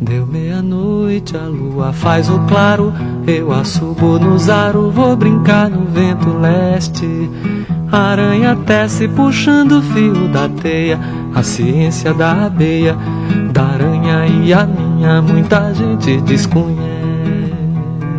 Deu meia-noite, a lua faz o claro. Eu assubo no zaro, vou brincar no vento leste. A aranha tece puxando o fio da teia. A ciência da abeia, da aranha e a minha, muita gente desconhece.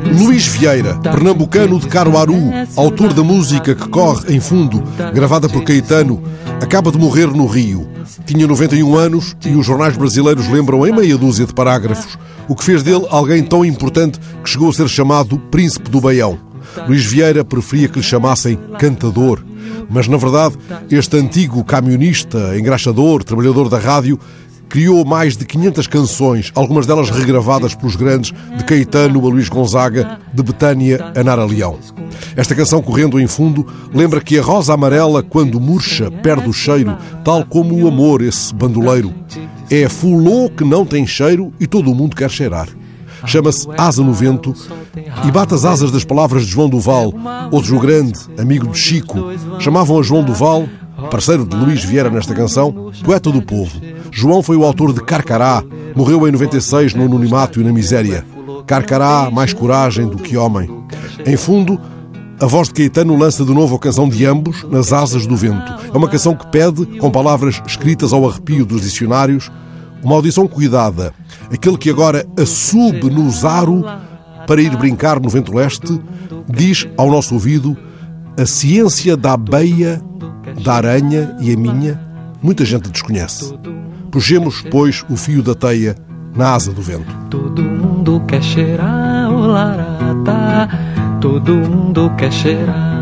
Luís Vieira, pernambucano de Caruaru, autor da música que corre em fundo, gravada por Caetano, acaba de morrer no Rio. Tinha 91 anos e os jornais brasileiros lembram em meia dúzia de parágrafos o que fez dele alguém tão importante que chegou a ser chamado Príncipe do Baião. Luís Vieira preferia que lhe chamassem cantador, mas na verdade este antigo camionista, engraxador, trabalhador da rádio, criou mais de 500 canções, algumas delas regravadas pelos grandes de Caetano a Luís Gonzaga, de Betânia a Nara Leão. Esta canção, correndo em fundo, lembra que a rosa amarela, quando murcha, perde o cheiro, tal como o amor, esse bandoleiro. É fulô que não tem cheiro e todo o mundo quer cheirar. Chama-se Asa no Vento e bate as asas das palavras de João Duval, outro Grande, amigo de Chico. Chamavam a João Duval parceiro de Luís Vieira nesta canção, poeta do povo. João foi o autor de Carcará, morreu em 96 no anonimato e na miséria. Carcará, mais coragem do que homem. Em fundo, a voz de Caetano lança de novo a canção de ambos, Nas Asas do Vento. É uma canção que pede, com palavras escritas ao arrepio dos dicionários, uma audição cuidada. Aquele que agora assube no zaro para ir brincar no vento leste, diz ao nosso ouvido a ciência da abeia da aranha e a minha, muita gente desconhece. Puxemos, pois, o fio da teia na asa do vento. Todo mundo quer cheirar o larata, todo mundo quer cheirar.